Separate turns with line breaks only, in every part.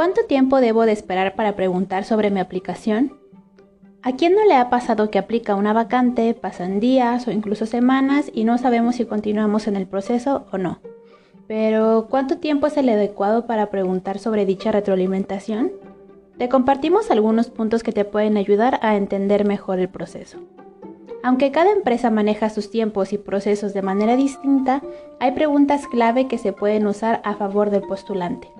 ¿Cuánto tiempo debo de esperar para preguntar sobre mi aplicación? ¿A quién no le ha pasado que aplica una vacante, pasan días o incluso semanas y no sabemos si continuamos en el proceso o no? Pero, ¿cuánto tiempo es el adecuado para preguntar sobre dicha retroalimentación? Te compartimos algunos puntos que te pueden ayudar a entender mejor el proceso. Aunque cada empresa maneja sus tiempos y procesos de manera distinta, hay preguntas clave que se pueden usar a favor del postulante.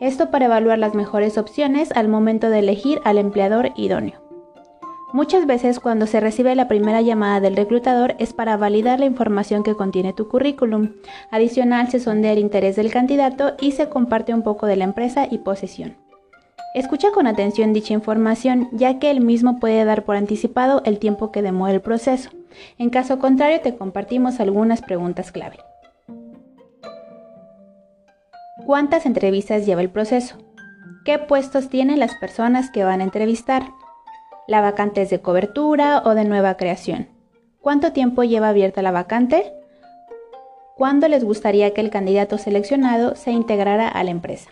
Esto para evaluar las mejores opciones al momento de elegir al empleador idóneo. Muchas veces cuando se recibe la primera llamada del reclutador es para validar la información que contiene tu currículum. Adicional se sondea el interés del candidato y se comparte un poco de la empresa y posesión. Escucha con atención dicha información ya que el mismo puede dar por anticipado el tiempo que demora el proceso. En caso contrario te compartimos algunas preguntas clave. ¿Cuántas entrevistas lleva el proceso? ¿Qué puestos tienen las personas que van a entrevistar? ¿La vacante es de cobertura o de nueva creación? ¿Cuánto tiempo lleva abierta la vacante? ¿Cuándo les gustaría que el candidato seleccionado se integrara a la empresa?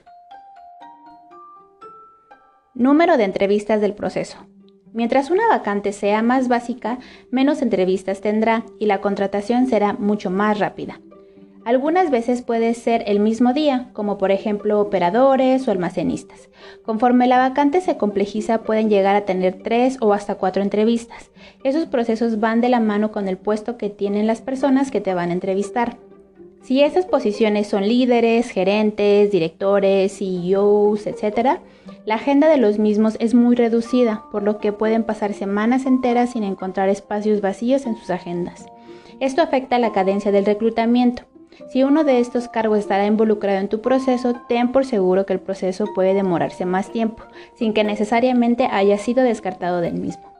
Número de entrevistas del proceso. Mientras una vacante sea más básica, menos entrevistas tendrá y la contratación será mucho más rápida. Algunas veces puede ser el mismo día, como por ejemplo operadores o almacenistas. Conforme la vacante se complejiza pueden llegar a tener tres o hasta cuatro entrevistas. Esos procesos van de la mano con el puesto que tienen las personas que te van a entrevistar. Si esas posiciones son líderes, gerentes, directores, CEOs, etc., la agenda de los mismos es muy reducida, por lo que pueden pasar semanas enteras sin encontrar espacios vacíos en sus agendas. Esto afecta la cadencia del reclutamiento. Si uno de estos cargos estará involucrado en tu proceso, ten por seguro que el proceso puede demorarse más tiempo, sin que necesariamente haya sido descartado del mismo.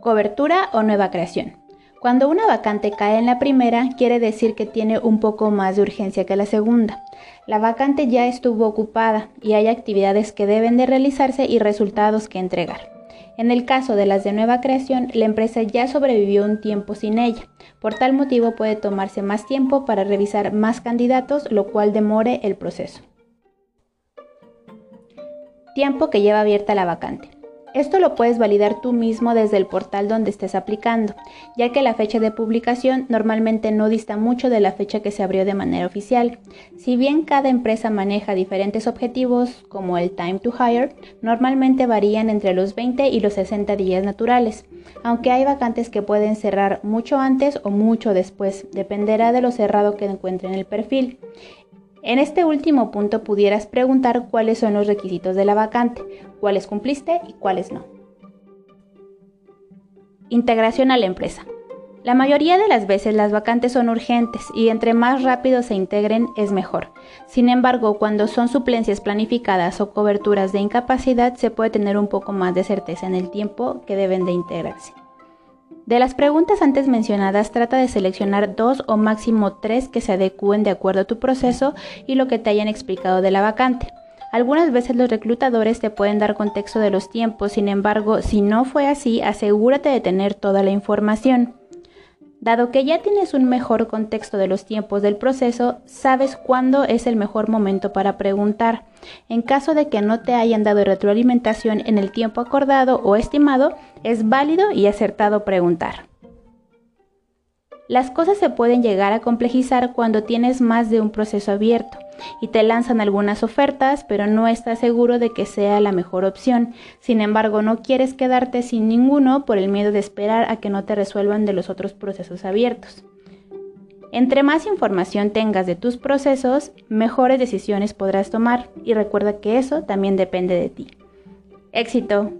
Cobertura o nueva creación. Cuando una vacante cae en la primera, quiere decir que tiene un poco más de urgencia que la segunda. La vacante ya estuvo ocupada y hay actividades que deben de realizarse y resultados que entregar. En el caso de las de nueva creación, la empresa ya sobrevivió un tiempo sin ella. Por tal motivo puede tomarse más tiempo para revisar más candidatos, lo cual demore el proceso. Tiempo que lleva abierta la vacante. Esto lo puedes validar tú mismo desde el portal donde estés aplicando, ya que la fecha de publicación normalmente no dista mucho de la fecha que se abrió de manera oficial. Si bien cada empresa maneja diferentes objetivos, como el time to hire, normalmente varían entre los 20 y los 60 días naturales, aunque hay vacantes que pueden cerrar mucho antes o mucho después, dependerá de lo cerrado que encuentren el perfil. En este último punto pudieras preguntar cuáles son los requisitos de la vacante, cuáles cumpliste y cuáles no. Integración a la empresa. La mayoría de las veces las vacantes son urgentes y entre más rápido se integren es mejor. Sin embargo, cuando son suplencias planificadas o coberturas de incapacidad se puede tener un poco más de certeza en el tiempo que deben de integrarse. De las preguntas antes mencionadas, trata de seleccionar dos o máximo tres que se adecúen de acuerdo a tu proceso y lo que te hayan explicado de la vacante. Algunas veces los reclutadores te pueden dar contexto de los tiempos, sin embargo, si no fue así, asegúrate de tener toda la información. Dado que ya tienes un mejor contexto de los tiempos del proceso, sabes cuándo es el mejor momento para preguntar. En caso de que no te hayan dado retroalimentación en el tiempo acordado o estimado, es válido y acertado preguntar. Las cosas se pueden llegar a complejizar cuando tienes más de un proceso abierto y te lanzan algunas ofertas, pero no estás seguro de que sea la mejor opción. Sin embargo, no quieres quedarte sin ninguno por el miedo de esperar a que no te resuelvan de los otros procesos abiertos. Entre más información tengas de tus procesos, mejores decisiones podrás tomar y recuerda que eso también depende de ti. Éxito.